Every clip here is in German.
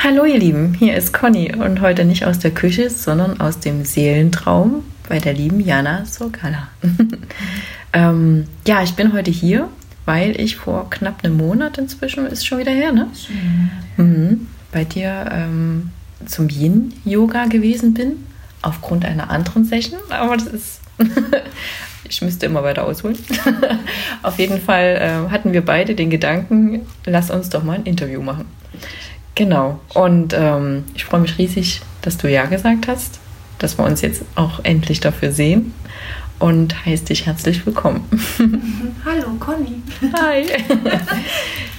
Hallo ihr Lieben, hier ist Conny und heute nicht aus der Küche, sondern aus dem Seelentraum bei der lieben Jana Sokala. ähm, ja, ich bin heute hier, weil ich vor knapp einem Monat inzwischen, ist schon wieder her, ne? Mhm, bei dir ähm, zum Yin-Yoga gewesen bin, aufgrund einer anderen Session, aber das ist... ich müsste immer weiter ausholen. Auf jeden Fall äh, hatten wir beide den Gedanken, lass uns doch mal ein Interview machen. Genau. Und ähm, ich freue mich riesig, dass du Ja gesagt hast, dass wir uns jetzt auch endlich dafür sehen und heiße dich herzlich willkommen. Hallo, Conny. Hi.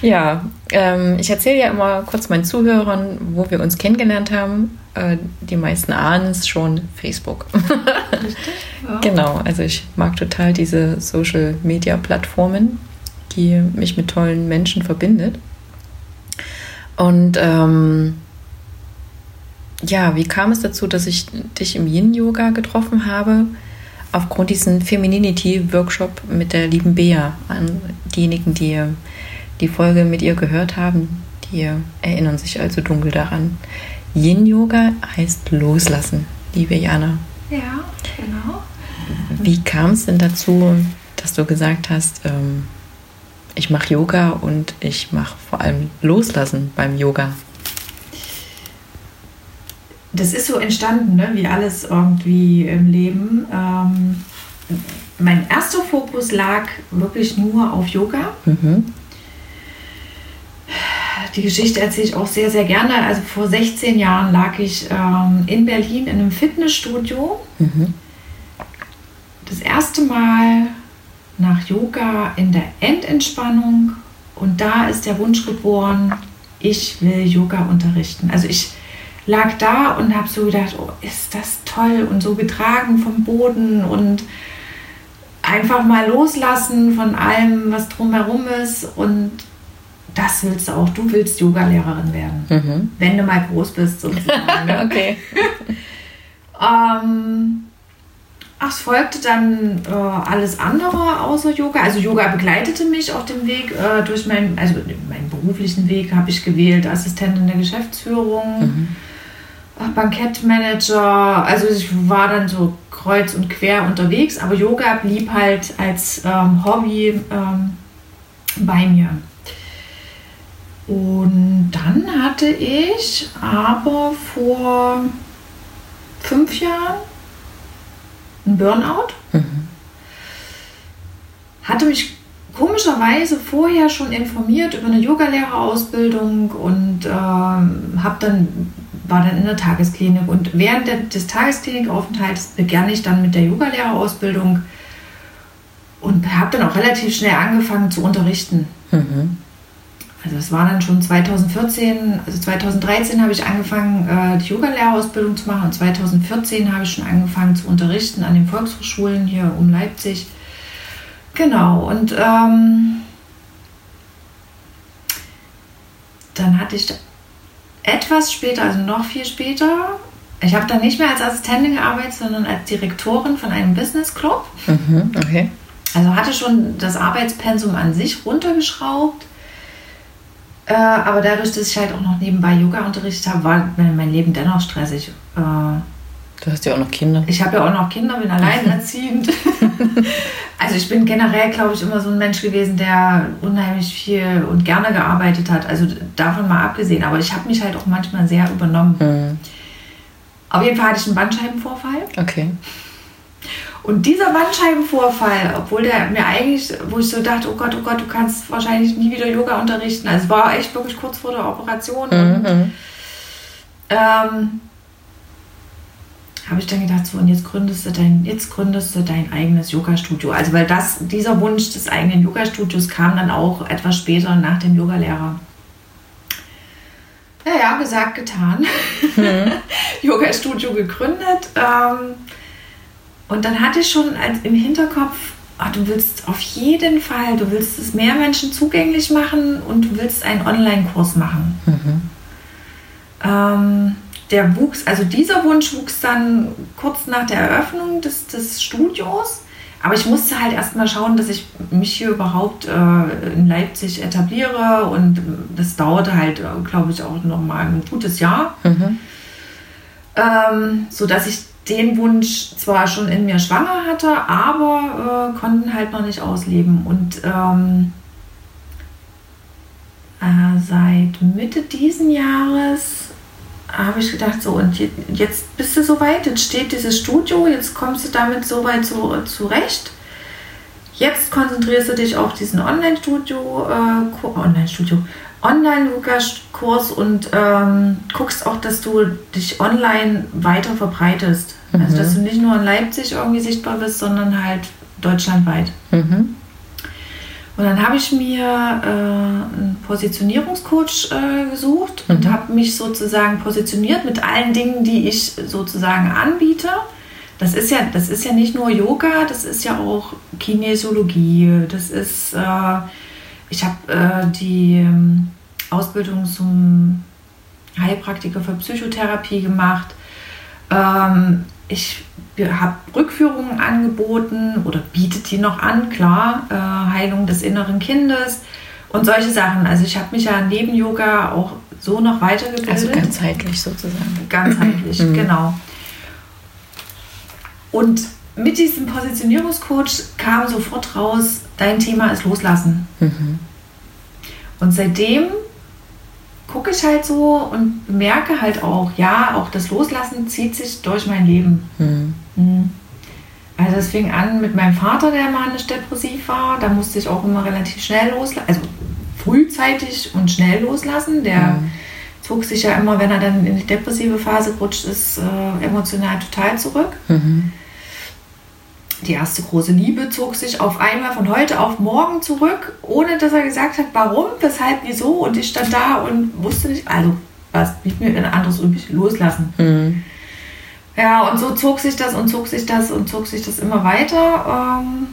ja, ähm, ich erzähle ja immer kurz meinen Zuhörern, wo wir uns kennengelernt haben. Äh, die meisten ahnen es schon, Facebook. Richtig? Ja. Genau, also ich mag total diese Social-Media-Plattformen, die mich mit tollen Menschen verbindet. Und ähm, ja, wie kam es dazu, dass ich dich im Yin-Yoga getroffen habe? Aufgrund diesen Femininity-Workshop mit der lieben Bea. An diejenigen, die die Folge mit ihr gehört haben, die erinnern sich also dunkel daran. Yin-Yoga heißt loslassen, liebe Jana. Ja, genau. Wie kam es denn dazu, dass du gesagt hast, ähm, ich mache Yoga und ich mache vor allem Loslassen beim Yoga. Das ist so entstanden, ne? wie alles irgendwie im Leben. Ähm, mein erster Fokus lag wirklich nur auf Yoga. Mhm. Die Geschichte erzähle ich auch sehr, sehr gerne. Also vor 16 Jahren lag ich ähm, in Berlin in einem Fitnessstudio. Mhm. Das erste Mal nach Yoga in der Endentspannung und da ist der Wunsch geboren, ich will Yoga unterrichten. Also ich lag da und habe so gedacht, oh, ist das toll und so getragen vom Boden und einfach mal loslassen von allem, was drumherum ist und das willst du auch. Du willst Yogalehrerin werden, mhm. wenn du mal groß bist sozusagen. Okay. ähm, Ach, es folgte dann äh, alles andere außer Yoga. Also Yoga begleitete mich auf dem Weg äh, durch meinen, also meinen beruflichen Weg habe ich gewählt, Assistentin der Geschäftsführung, mhm. Bankettmanager. Also ich war dann so kreuz und quer unterwegs, aber Yoga blieb halt als ähm, Hobby ähm, bei mir. Und dann hatte ich aber vor fünf Jahren einen Burnout. Mhm. Hatte mich komischerweise vorher schon informiert über eine Yogalehrerausbildung und ähm, habe dann war dann in der Tagesklinik und während der, des Tagesklinikaufenthalts begann ich dann mit der Yogalehrerausbildung und habe dann auch relativ schnell angefangen zu unterrichten. Mhm. Also es war dann schon 2014, also 2013 habe ich angefangen, äh, die Yoga-Lehrerausbildung zu machen und 2014 habe ich schon angefangen zu unterrichten an den Volkshochschulen hier um Leipzig. Genau, und ähm, dann hatte ich etwas später, also noch viel später, ich habe dann nicht mehr als Assistentin gearbeitet, sondern als Direktorin von einem Business Club. Mhm, okay. Also hatte schon das Arbeitspensum an sich runtergeschraubt äh, aber dadurch, dass ich halt auch noch nebenbei Yoga unterrichtet habe, war mein Leben dennoch stressig. Äh, du hast ja auch noch Kinder. Ich habe ja auch noch Kinder, bin alleinerziehend. also ich bin generell, glaube ich, immer so ein Mensch gewesen, der unheimlich viel und gerne gearbeitet hat. Also davon mal abgesehen. Aber ich habe mich halt auch manchmal sehr übernommen. Mhm. Auf jeden Fall hatte ich einen Bandscheibenvorfall. Okay. Und dieser Bandscheibenvorfall, obwohl der mir eigentlich, wo ich so dachte, oh Gott, oh Gott, du kannst wahrscheinlich nie wieder Yoga unterrichten. Also es war echt wirklich kurz vor der Operation. Mhm. Und, ähm, habe ich dann gedacht, so und jetzt gründest du dein, jetzt gründest du dein eigenes Yoga-Studio. Also weil das, dieser Wunsch des eigenen Yoga-Studios kam dann auch etwas später nach dem Yogalehrer. Naja, gesagt, getan. Mhm. Yoga-Studio gegründet. Ähm, und dann hatte ich schon als, im Hinterkopf, ach, du willst auf jeden Fall, du willst es mehr Menschen zugänglich machen und du willst einen Online-Kurs machen. Mhm. Ähm, der wuchs, also dieser Wunsch wuchs dann kurz nach der Eröffnung des, des Studios. aber ich musste halt erstmal schauen, dass ich mich hier überhaupt äh, in Leipzig etabliere und das dauerte halt, glaube ich, auch noch mal ein gutes Jahr. Mhm. Ähm, so dass ich den Wunsch zwar schon in mir schwanger hatte, aber äh, konnten halt noch nicht ausleben. Und ähm, äh, seit Mitte diesen Jahres habe ich gedacht, so und jetzt bist du soweit, jetzt steht dieses Studio, jetzt kommst du damit soweit zu, zurecht. Jetzt konzentrierst du dich auf diesen Online-Studio, äh, Online-Studio, Online-Yoga-Kurs und ähm, guckst auch, dass du dich online weiter verbreitest. Mhm. Also, dass du nicht nur in Leipzig irgendwie sichtbar bist, sondern halt deutschlandweit. Mhm. Und dann habe ich mir äh, einen Positionierungscoach äh, gesucht mhm. und habe mich sozusagen positioniert mit allen Dingen, die ich sozusagen anbiete. Das ist ja, das ist ja nicht nur Yoga, das ist ja auch Kinesiologie. Das ist, äh, ich habe äh, die ähm, Ausbildung zum Heilpraktiker für Psychotherapie gemacht. Ähm, ich habe Rückführungen angeboten oder bietet die noch an, klar, äh, Heilung des inneren Kindes und solche Sachen. Also ich habe mich ja neben Yoga auch so noch weitergebildet. Also ganzheitlich sozusagen. Ganzheitlich, mhm. genau. Und mit diesem Positionierungscoach kam sofort raus, dein Thema ist Loslassen. Mhm. Und seitdem gucke ich halt so und merke halt auch, ja, auch das Loslassen zieht sich durch mein Leben. Mhm. Mhm. Also es fing an mit meinem Vater, der manisch-depressiv war. Da musste ich auch immer relativ schnell loslassen, also frühzeitig und schnell loslassen. Der mhm. zog sich ja immer, wenn er dann in die depressive Phase rutscht, ist äh, emotional total zurück. Mhm die erste große Liebe zog sich auf einmal von heute auf morgen zurück, ohne dass er gesagt hat, warum, weshalb, wieso. Und ich stand da und wusste nicht, also was blieb mir ein anderes übrig, loslassen. Mhm. Ja, und so zog sich das und zog sich das und zog sich das immer weiter. Ähm,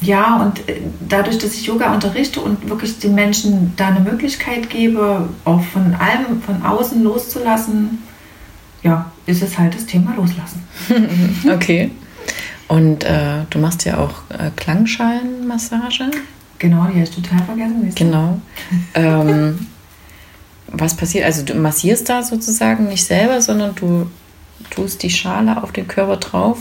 ja, und äh, dadurch, dass ich Yoga unterrichte und wirklich den Menschen da eine Möglichkeit gebe, auch von allem von außen loszulassen, ja, ist es halt das Thema Loslassen. okay. Und äh, du machst ja auch äh, Klangschalenmassage. Genau, die habe ich total vergessen. Genau. ähm, was passiert? Also du massierst da sozusagen nicht selber, sondern du tust die Schale auf den Körper drauf,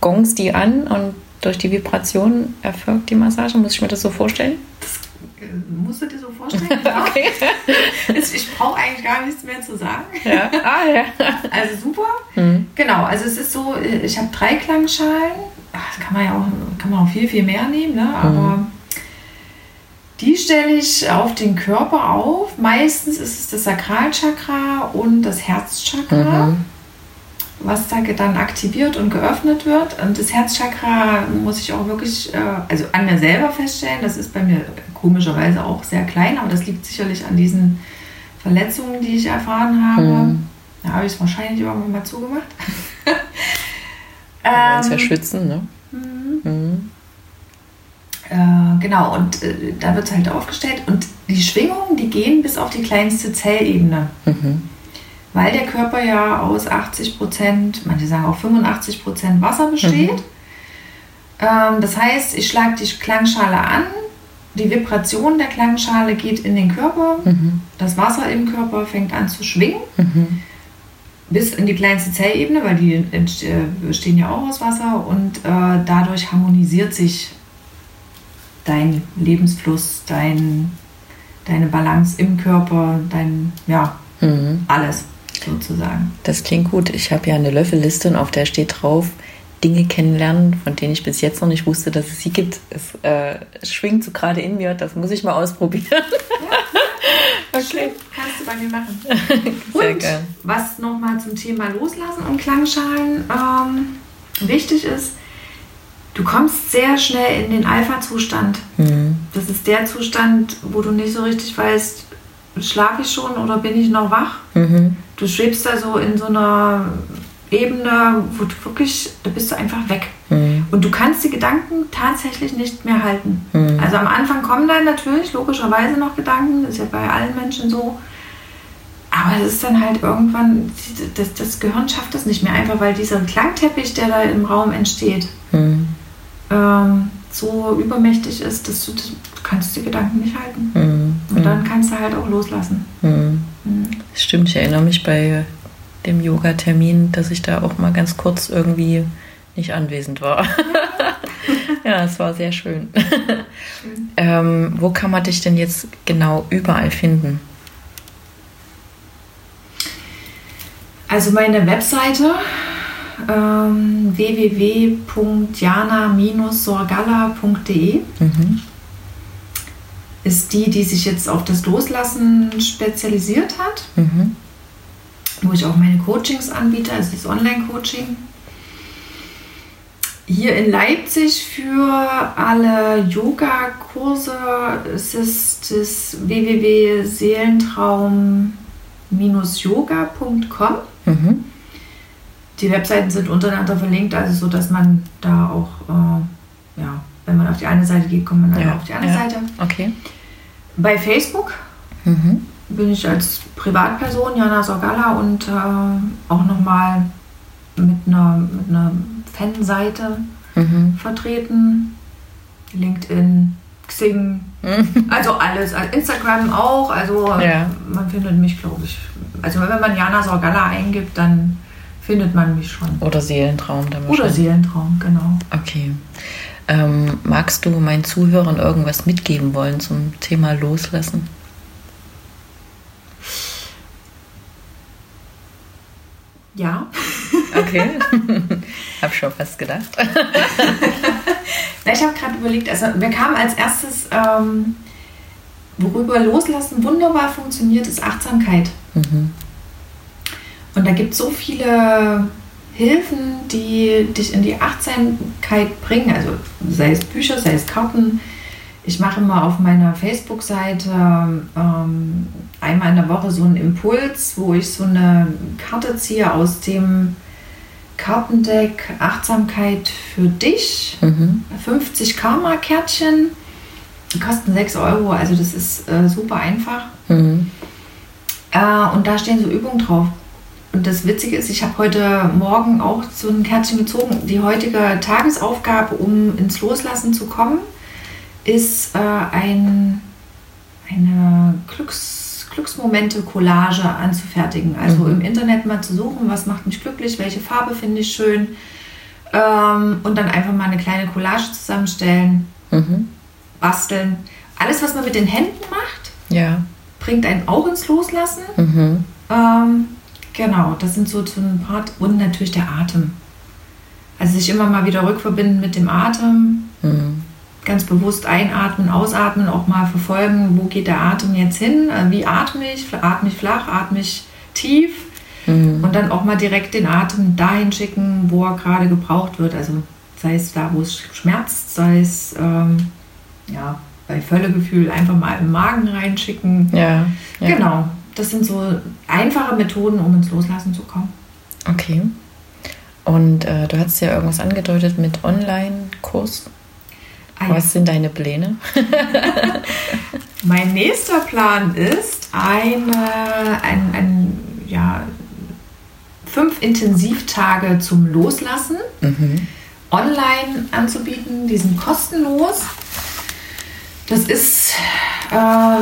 gongst die an und durch die Vibration erfolgt die Massage. Muss ich mir das so vorstellen? Das musst du dir so vorstellen. Ja. okay. ich brauche eigentlich gar nichts mehr zu sagen. Ja. Ah, ja. Also super. Mhm. Genau, also es ist so, ich habe drei Klangschalen. Ach, kann man ja auch, kann man auch viel, viel mehr nehmen, ne? aber mhm. die stelle ich auf den Körper auf. Meistens ist es das Sakralchakra und das Herzchakra. Mhm was da dann aktiviert und geöffnet wird. Und das Herzchakra muss ich auch wirklich, äh, also an mir selber feststellen, das ist bei mir komischerweise auch sehr klein, aber das liegt sicherlich an diesen Verletzungen, die ich erfahren habe. Mhm. Da habe ich es wahrscheinlich irgendwann mal zugemacht. ähm, ja schützen, ne? Mhm. Mhm. Äh, genau, und äh, da wird es halt aufgestellt. Und die Schwingungen, die gehen bis auf die kleinste Zellebene. Mhm weil der Körper ja aus 80 Prozent, manche sagen auch 85 Prozent Wasser besteht. Mhm. Ähm, das heißt, ich schlage die Klangschale an, die Vibration der Klangschale geht in den Körper, mhm. das Wasser im Körper fängt an zu schwingen. Mhm. Bis in die kleinste Zellebene, weil die bestehen ja auch aus Wasser und äh, dadurch harmonisiert sich dein Lebensfluss, dein, deine Balance im Körper, dein, ja, mhm. alles sozusagen. Das klingt gut. Ich habe ja eine Löffelliste und auf der steht drauf, Dinge kennenlernen, von denen ich bis jetzt noch nicht wusste, dass es sie gibt. Es, äh, schwingt so gerade in mir, das muss ich mal ausprobieren. Ja. okay. Kannst du bei mir machen. Sehr und gern. was nochmal zum Thema Loslassen und Klangschalen ähm, wichtig ist, du kommst sehr schnell in den Alpha-Zustand. Mhm. Das ist der Zustand, wo du nicht so richtig weißt, schlafe ich schon oder bin ich noch wach? Mhm. Du schwebst da so in so einer Ebene, wo du wirklich, da bist du einfach weg. Mhm. Und du kannst die Gedanken tatsächlich nicht mehr halten. Mhm. Also am Anfang kommen dann natürlich logischerweise noch Gedanken, das ist ja bei allen Menschen so. Aber es ist dann halt irgendwann, das, das Gehirn schafft das nicht mehr, einfach weil dieser Klangteppich, der da im Raum entsteht, mhm. ähm, so übermächtig ist, dass du, du kannst die Gedanken nicht halten. Mhm. Und dann kannst du halt auch loslassen. Stimmt, ich erinnere mich bei dem Yoga-Termin, dass ich da auch mal ganz kurz irgendwie nicht anwesend war. ja, es war sehr schön. schön. ähm, wo kann man dich denn jetzt genau überall finden? Also meine Webseite ähm, www.jana-sorgalla.de mhm. Ist die, die sich jetzt auf das Loslassen spezialisiert hat, mhm. wo ich auch meine Coachings anbiete, also das Online-Coaching. Hier in Leipzig für alle Yoga-Kurse ist es das www.seelentraum-yoga.com. Mhm die Webseiten sind untereinander verlinkt, also so, dass man da auch, äh, ja, wenn man auf die eine Seite geht, kommt man dann ja. auf die andere ja. Seite. Okay. Bei Facebook mhm. bin ich als Privatperson Jana Sorgala und äh, auch nochmal mit einer, mit einer Fanseite mhm. vertreten. LinkedIn, Xing, mhm. also alles. Also Instagram auch. Also ja. man findet mich, glaube ich. Also wenn man Jana Sorgala eingibt, dann findet man mich schon. Oder Seelentraum dann Oder Seelentraum, genau. Okay. Ähm, magst du meinen Zuhörern irgendwas mitgeben wollen zum Thema Loslassen? Ja. Okay. hab schon fast gedacht. ich habe gerade überlegt, also wir kamen als erstes, ähm, worüber Loslassen wunderbar funktioniert, ist Achtsamkeit. Mhm. Und da gibt es so viele Hilfen, die dich in die Achtsamkeit bringen. Also sei es Bücher, sei es Karten. Ich mache immer auf meiner Facebook-Seite ähm, einmal in der Woche so einen Impuls, wo ich so eine Karte ziehe aus dem Kartendeck Achtsamkeit für dich. Mhm. 50 Karma-Kärtchen. Die kosten 6 Euro, also das ist äh, super einfach. Mhm. Äh, und da stehen so Übungen drauf. Und das Witzige ist, ich habe heute Morgen auch so ein Kärtchen gezogen. Die heutige Tagesaufgabe, um ins Loslassen zu kommen, ist äh, ein, eine Glücks, Glücksmomente-Collage anzufertigen. Also mhm. im Internet mal zu suchen, was macht mich glücklich, welche Farbe finde ich schön. Ähm, und dann einfach mal eine kleine Collage zusammenstellen, mhm. basteln. Alles, was man mit den Händen macht, ja. bringt einen auch ins Loslassen. Mhm. Ähm, Genau, das sind so, so ein Part. Und natürlich der Atem. Also sich immer mal wieder rückverbinden mit dem Atem. Mhm. Ganz bewusst einatmen, ausatmen, auch mal verfolgen, wo geht der Atem jetzt hin? Äh, wie atme ich? Atme ich flach, atme ich tief? Mhm. Und dann auch mal direkt den Atem dahin schicken, wo er gerade gebraucht wird. Also sei es da, wo es schmerzt, sei es ähm, ja, bei Völlegefühl einfach mal im Magen reinschicken. Ja, ja. Genau das sind so einfache Methoden, um ins Loslassen zu kommen. Okay. Und äh, du hast ja irgendwas angedeutet mit Online-Kurs. Ah, Was sind deine Pläne? mein nächster Plan ist, eine, ein, ein, ja, fünf Intensivtage zum Loslassen mhm. online anzubieten. Die sind kostenlos. Das ist äh,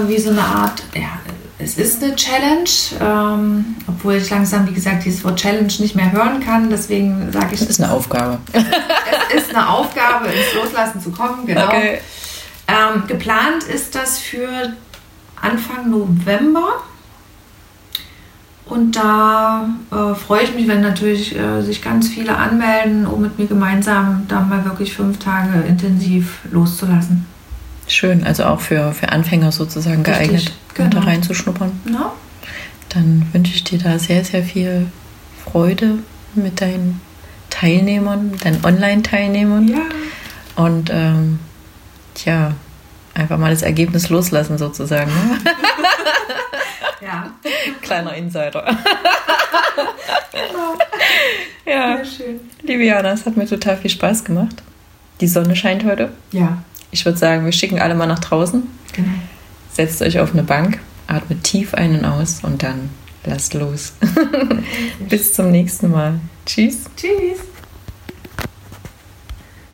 wie so eine Art ja, es ist eine Challenge, ähm, obwohl ich langsam, wie gesagt, dieses Wort Challenge nicht mehr hören kann. Deswegen sage ich. Es ist eine Aufgabe. es ist eine Aufgabe, ins Loslassen zu kommen, genau. Okay. Ähm, geplant ist das für Anfang November. Und da äh, freue ich mich, wenn natürlich äh, sich ganz viele anmelden, um mit mir gemeinsam da mal wirklich fünf Tage intensiv loszulassen. Schön, also auch für, für Anfänger sozusagen Richtig, geeignet, genau. da reinzuschnuppern. Ja. Dann wünsche ich dir da sehr, sehr viel Freude mit deinen Teilnehmern, deinen Online-Teilnehmern. Ja. Und ähm, tja, einfach mal das Ergebnis loslassen sozusagen. Ne? ja. Kleiner Insider. genau. Ja. Sehr schön. Liebe Jana, es hat mir total viel Spaß gemacht. Die Sonne scheint heute. Ja ich würde sagen, wir schicken alle mal nach draußen. Genau. Setzt euch auf eine Bank, atmet tief ein und aus und dann lasst los. Bis zum nächsten Mal. Tschüss. Tschüss.